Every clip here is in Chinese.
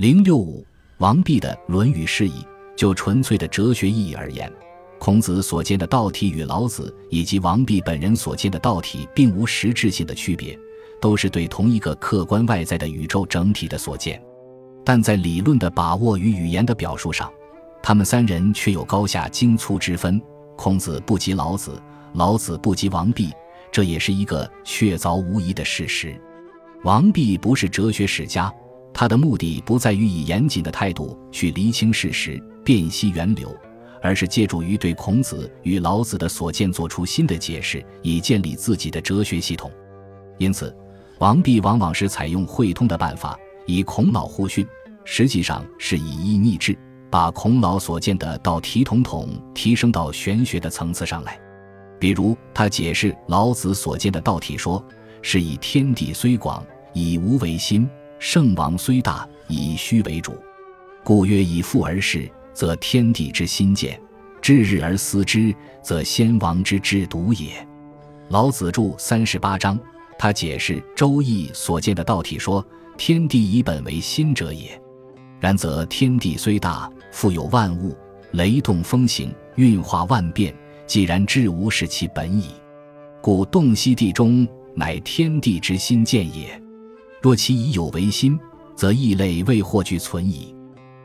零六五，王弼的《论语释义》，就纯粹的哲学意义而言，孔子所见的道体与老子以及王弼本人所见的道体并无实质性的区别，都是对同一个客观外在的宇宙整体的所见。但在理论的把握与语言的表述上，他们三人却有高下精粗之分。孔子不及老子，老子不及王弼，这也是一个确凿无疑的事实。王弼不是哲学史家，他的目的不在于以严谨的态度去厘清事实、辨析源流，而是借助于对孔子与老子的所见做出新的解释，以建立自己的哲学系统。因此，王弼往往是采用会通的办法。以孔老互训，实际上是以一逆志，把孔老所见的道体统统提升到玄学的层次上来。比如，他解释老子所见的道体说，是以天地虽广，以无为心；圣王虽大，以虚为主。故曰：以父而视，则天地之心见；至日而思之，则先王之志笃也。老子著三十八章，他解释《周易》所见的道体说。天地以本为心者也，然则天地虽大，富有万物，雷动风行，运化万变，既然至无是其本矣。故洞悉地中，乃天地之心见也。若其已有为心，则异类未获具存矣。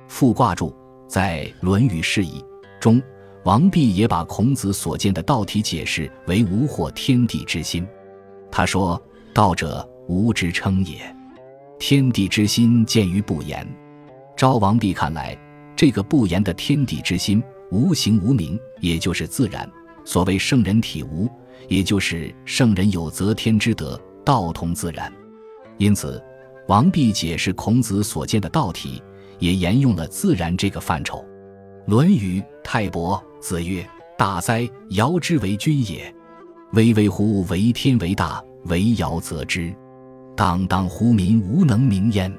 复卦注在《论语释义》中，王弼也把孔子所见的道体解释为无惑天地之心。他说：“道者，无之称也。”天地之心见于不言，昭王弼看来，这个不言的天地之心，无形无名，也就是自然。所谓圣人体无，也就是圣人有则天之德，道同自然。因此，王弼解释孔子所见的道体，也沿用了自然这个范畴。《论语·泰伯》子曰：“大哉，尧之为君也！巍巍乎为天为大，为尧则之。”荡荡乎民无能名焉。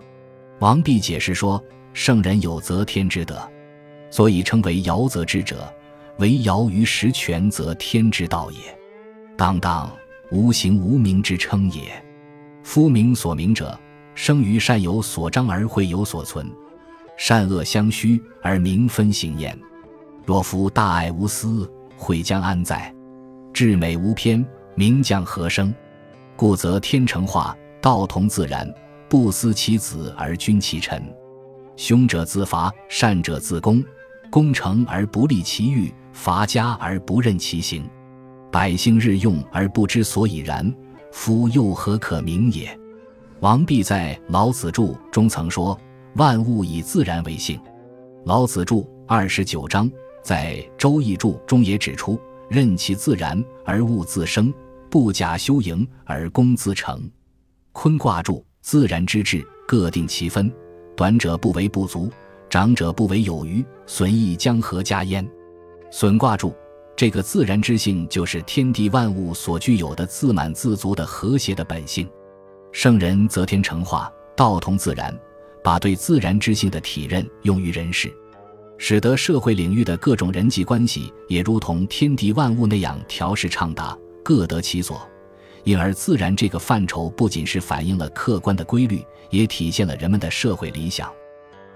王弼解释说：“圣人有则天之德，所以称为尧则之者，为尧于实权，则天之道也。荡荡，无形无名之称也。夫名所名者，生于善有所彰而会有所存，善恶相虚而名分行焉。若夫大爱无私，会将安在？至美无偏，名将何生？故则天成化。”道同自然，不思其子而君其臣，凶者自伐，善者自攻。攻城而不利其欲，伐家而不任其行。百姓日用而不知所以然，夫又何可名也？王弼在《老子著》中曾说：“万物以自然为性。”《老子著》二十九章在《周易注》中也指出：“任其自然而物自生，不假修营而功自成。”坤卦注：自然之治，各定其分，短者不为不足，长者不为有余，损益将何加焉？损卦注：这个自然之性，就是天地万物所具有的自满自足的和谐的本性。圣人则天成化，道同自然，把对自然之性的体认用于人世，使得社会领域的各种人际关系也如同天地万物那样调试畅达，各得其所。因而，自然这个范畴不仅是反映了客观的规律，也体现了人们的社会理想。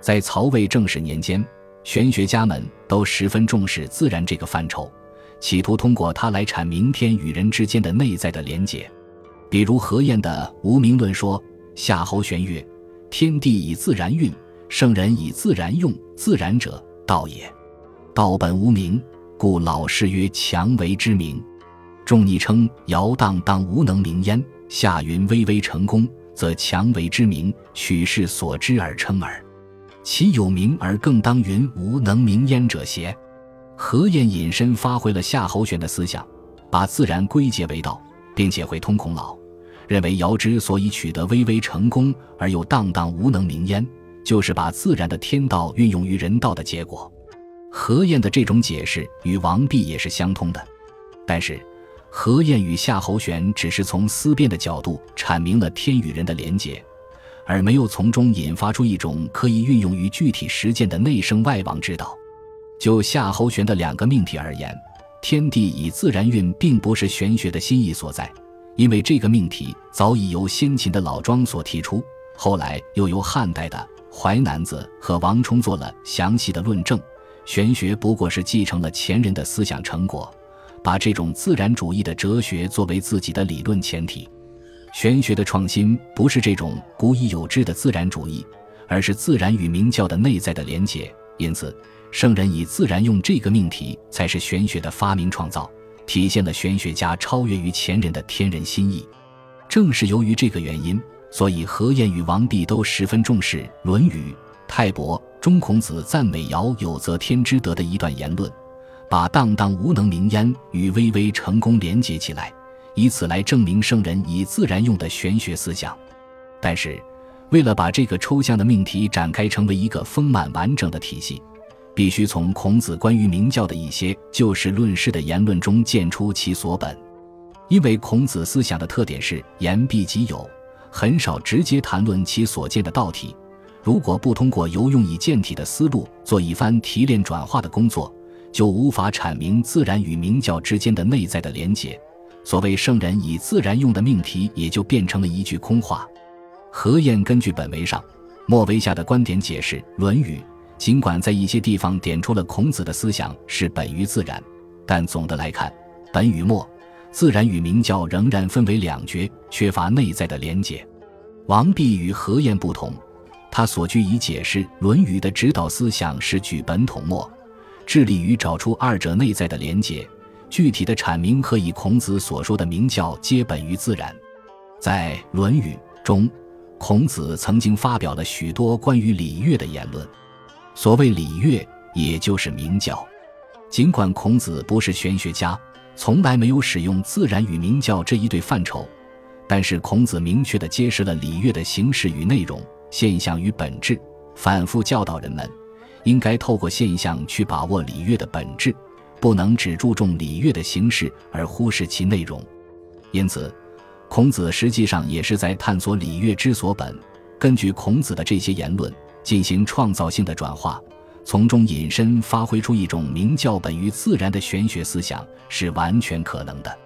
在曹魏正始年间，玄学家们都十分重视自然这个范畴，企图通过它来阐明天与人之间的内在的连结。比如何晏的《无名论》说：“夏侯玄曰：天地以自然运，圣人以自然用。自然者，道也。道本无名，故老氏曰：强为之名。”仲尼称尧荡荡无能名焉，夏云巍巍成功，则强为之名，取世所知而称耳。其有名而更当云无能名焉者邪？何晏隐身发挥了夏侯玄的思想，把自然归结为道，并且会通孔老，认为尧之所以取得巍巍成功而又荡荡无能名焉，就是把自然的天道运用于人道的结果。何晏的这种解释与王弼也是相通的，但是。何晏与夏侯玄只是从思辨的角度阐明了天与人的连结，而没有从中引发出一种可以运用于具体实践的内生外王之道。就夏侯玄的两个命题而言，天地以自然运并不是玄学的心意所在，因为这个命题早已由先秦的老庄所提出，后来又由汉代的淮南子和王充做了详细的论证。玄学不过是继承了前人的思想成果，把这种自然主义的哲学作为自己的理论前提。玄学的创新不是这种古已有之的自然主义，而是自然与明教的内在的连结。因此，圣人以自然用这个命题，才是玄学的发明创造，体现了玄学家超越于前人的天人心意。正是由于这个原因，所以何晏与王弼都十分重视《论语》泰伯中孔子赞美尧有则天之德的一段言论，把荡荡无能名焉与巍巍成功连结起来。以此来证明圣人以自然用的玄学思想，但是，为了把这个抽象的命题展开成为一个丰满完整的体系，必须从孔子关于明教的一些就事论事的言论中见出其所本。因为孔子思想的特点是言必即有，很少直接谈论其所见的道体。如果不通过由用以见体的思路做一番提炼转化的工作，就无法阐明自然与明教之间的内在的连结。所谓圣人以自然用的命题，也就变成了一句空话。何晏根据本为上、末为下的观点解释《论语》，尽管在一些地方点出了孔子的思想是本于自然，但总的来看，本与末、自然与明教仍然分为两绝，缺乏内在的连结。王弼与何晏不同，他所据以解释《论语》的指导思想是举本统末，致力于找出二者内在的连结。具体的阐明和以孔子所说的明教皆本于自然，在《论语》中，孔子曾经发表了许多关于礼乐的言论。所谓礼乐，也就是明教。尽管孔子不是玄学家，从来没有使用自然与明教这一对范畴，但是孔子明确地揭示了礼乐的形式与内容、现象与本质，反复教导人们，应该透过现象去把握礼乐的本质。不能只注重礼乐的形式而忽视其内容，因此，孔子实际上也是在探索礼乐之所本。根据孔子的这些言论进行创造性的转化，从中引申发挥出一种明教本于自然的玄学思想是完全可能的。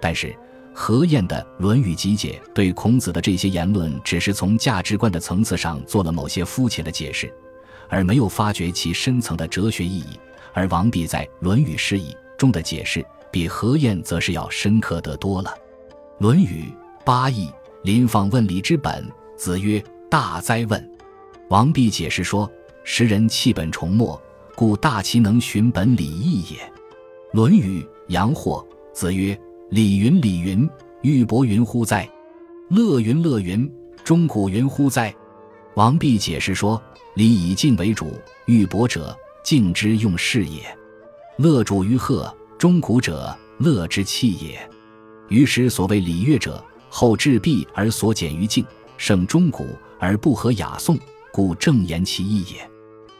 但是，何晏的《论语集解》对孔子的这些言论只是从价值观的层次上做了某些肤浅的解释，而没有发掘其深层的哲学意义。而王弼在《论语释义》中的解释，比何晏则是要深刻得多了。《论语》八义，临放问礼之本。子曰：“大哉问！”王弼解释说：“时人弃本崇末，故大其能循本礼义也。”《论语·阳货》子曰：“礼云礼云，玉帛云乎哉？乐云乐云，钟鼓云乎哉？”王弼解释说：“礼以敬为主，玉帛者。”敬之用事也，乐主于贺，钟鼓者乐之器也。于是所谓礼乐者，后至毕而所简于敬，胜钟鼓而不合雅颂，故正言其意也。《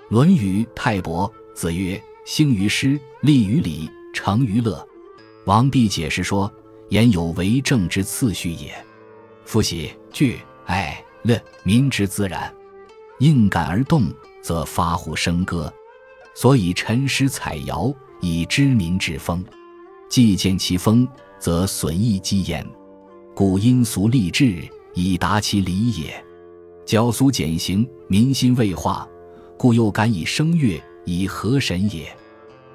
论语·泰伯》子曰：“兴于诗，立于礼，成于乐。”王弼解释说：“言有为政之次序也。夫喜惧爱乐民之自然，应感而动，则发乎笙歌。”所以陈诗采谣以知民之风，既见其风，则损益积焉。故因俗立志以达其理也。矫俗简行，民心未化，故又敢以声乐以和神也。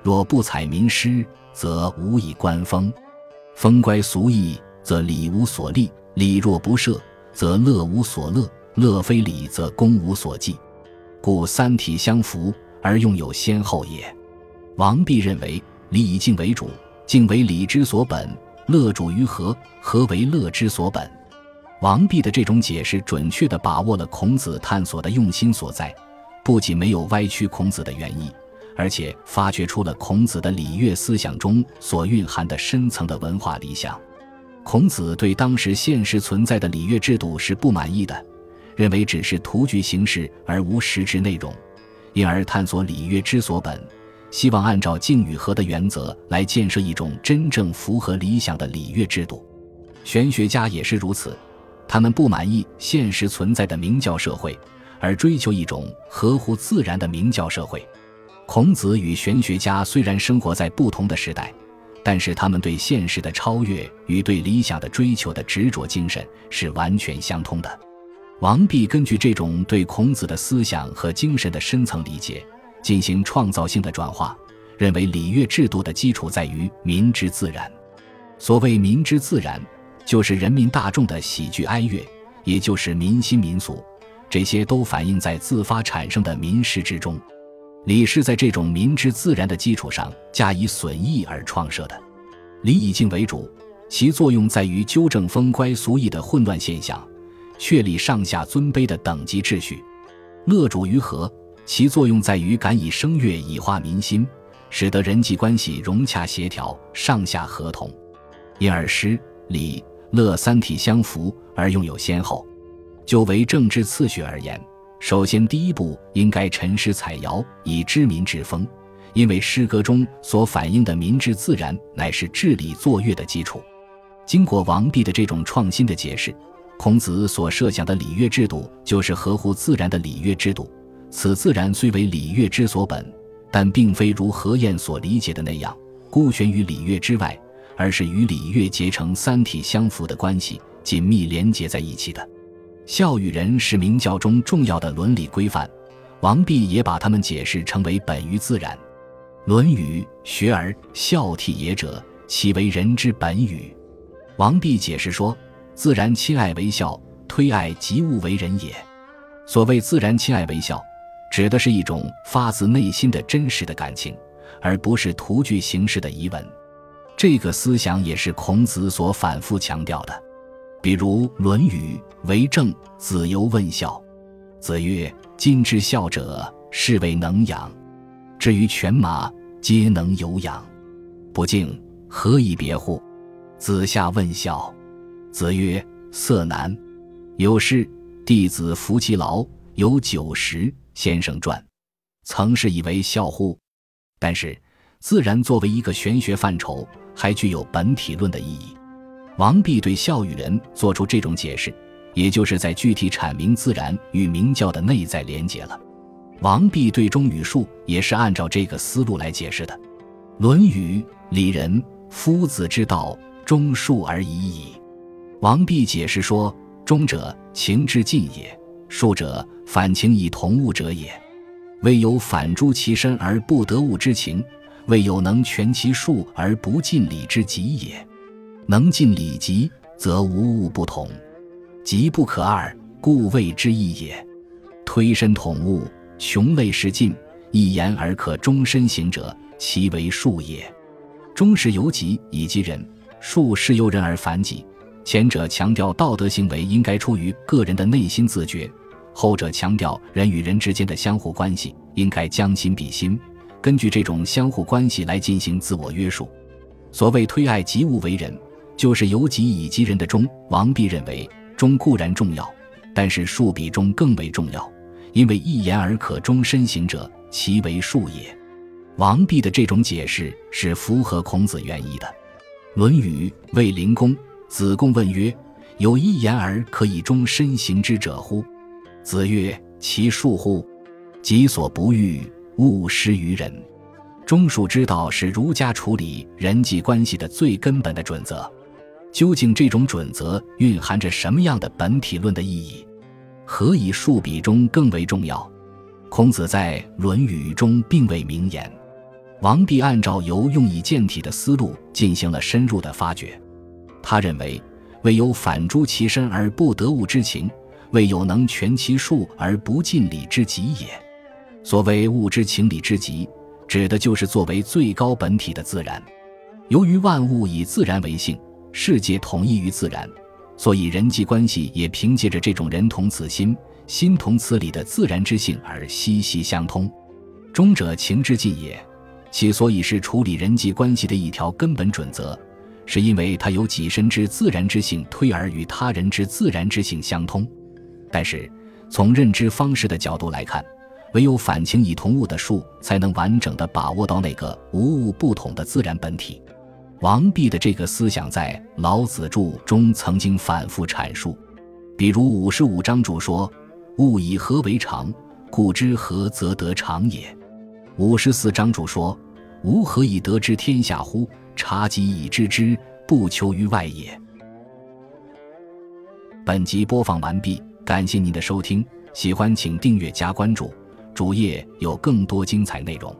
若不采民诗，则无以观风。风乖俗义，则礼无所立；礼若不设，则乐无所乐；乐非礼，则功无所继。故三体相符。而用有先后也。王弼认为，礼以敬为主，敬为礼之所本；乐主于和，和为乐之所本。王弼的这种解释，准确地把握了孔子探索的用心所在，不仅没有歪曲孔子的原意，而且发掘出了孔子的礼乐思想中所蕴含的深层的文化理想。孔子对当时现实存在的礼乐制度是不满意的，认为只是徒具形式而无实质内容。因而探索礼乐之所本，希望按照敬与和的原则来建设一种真正符合理想的礼乐制度。玄学家也是如此，他们不满意现实存在的明教社会，而追求一种合乎自然的明教社会。孔子与玄学家虽然生活在不同的时代，但是他们对现实的超越与对理想的追求的执着精神是完全相通的。王弼根据这种对孔子的思想和精神的深层理解，进行创造性的转化，认为礼乐制度的基础在于民之自然。所谓民之自然，就是人民大众的喜剧哀乐，也就是民心民俗，这些都反映在自发产生的民事之中。礼是在这种民之自然的基础上加以损益而创设的。礼以敬为主，其作用在于纠正风乖俗义的混乱现象。确立上下尊卑的等级秩序，乐主于和，其作用在于敢以声乐以化民心，使得人际关系融洽协调，上下合同。因而诗、礼、乐三体相符而用有先后。就为政治次序而言，首先第一步应该陈诗采谣，以知民之风，因为诗歌中所反映的民治自然，乃是治理作乐的基础。经过王弼的这种创新的解释。孔子所设想的礼乐制度，就是合乎自然的礼乐制度。此自然虽为礼乐之所本，但并非如何晏所理解的那样孤悬于礼乐之外，而是与礼乐结成三体相符的关系，紧密连结在一起的。孝与仁是明教中重要的伦理规范，王弼也把它们解释成为本于自然。《论语·学而孝悌也者，其为人之本与？王弼解释说。自然亲爱为孝，推爱及物为人也。所谓自然亲爱为孝，指的是一种发自内心的真实的感情，而不是图具形式的疑问。这个思想也是孔子所反复强调的。比如《论语·为政》，子游问孝，子曰：“今之孝者，是谓能养。至于犬马，皆能有养，不敬，何以别乎？”子夏问孝。子曰：“色难。”有事：“弟子服其劳，有九十。”先生传，曾是以为孝乎？但是，自然作为一个玄学范畴，还具有本体论的意义。王弼对孝与仁做出这种解释，也就是在具体阐明自然与明教的内在连结了。王弼对忠与术也是按照这个思路来解释的，《论语·里仁》：“夫子之道，忠术而已矣。”王弼解释说：“忠者，情之尽也；术者，反情以同物者也。未有反诸其身而不得物之情，未有能全其术而不尽礼之极也。能尽礼极，则无物不同；极不可二，故谓之义也。推身统物，穷类是尽，一言而可终身行者，其为术也。忠是由己以及人，术是由人而反己。”前者强调道德行为应该出于个人的内心自觉，后者强调人与人之间的相互关系应该将心比心，根据这种相互关系来进行自我约束。所谓推爱及物为人，就是由己以及人的忠。王弼认为，忠固然重要，但是术比忠更为重要，因为一言而可终身行者，其为术也。王弼的这种解释是符合孔子原意的。《论语·卫灵公》。子贡问曰：“有一言而可以终身行之者乎？”子曰：“其恕乎！己所不欲，勿施于人。”忠恕之道是儒家处理人际关系的最根本的准则。究竟这种准则蕴含着什么样的本体论的意义？何以恕比忠更为重要？孔子在《论语》中并未明言。王弼按照由用以见体的思路进行了深入的发掘。他认为，未有反诸其身而不得物之情，未有能全其术而不尽礼之极也。所谓物之情理之极，指的就是作为最高本体的自然。由于万物以自然为性，世界统一于自然，所以人际关系也凭借着这种人同此心，心同此理的自然之性而息息相通。忠者情之尽也，其所以是处理人际关系的一条根本准则。是因为它由己身之自然之性推而与他人之自然之性相通，但是从认知方式的角度来看，唯有反情以同物的术，才能完整的把握到那个无物不统的自然本体。王弼的这个思想在《老子注》中曾经反复阐述，比如五十五章注说：“物以和为常，故知和则得常也。”五十四章注说：“吾何以得知天下乎？”察己以知之，不求于外也。本集播放完毕。感谢您的收听，喜欢请订阅加关注，主页有更多精彩内容。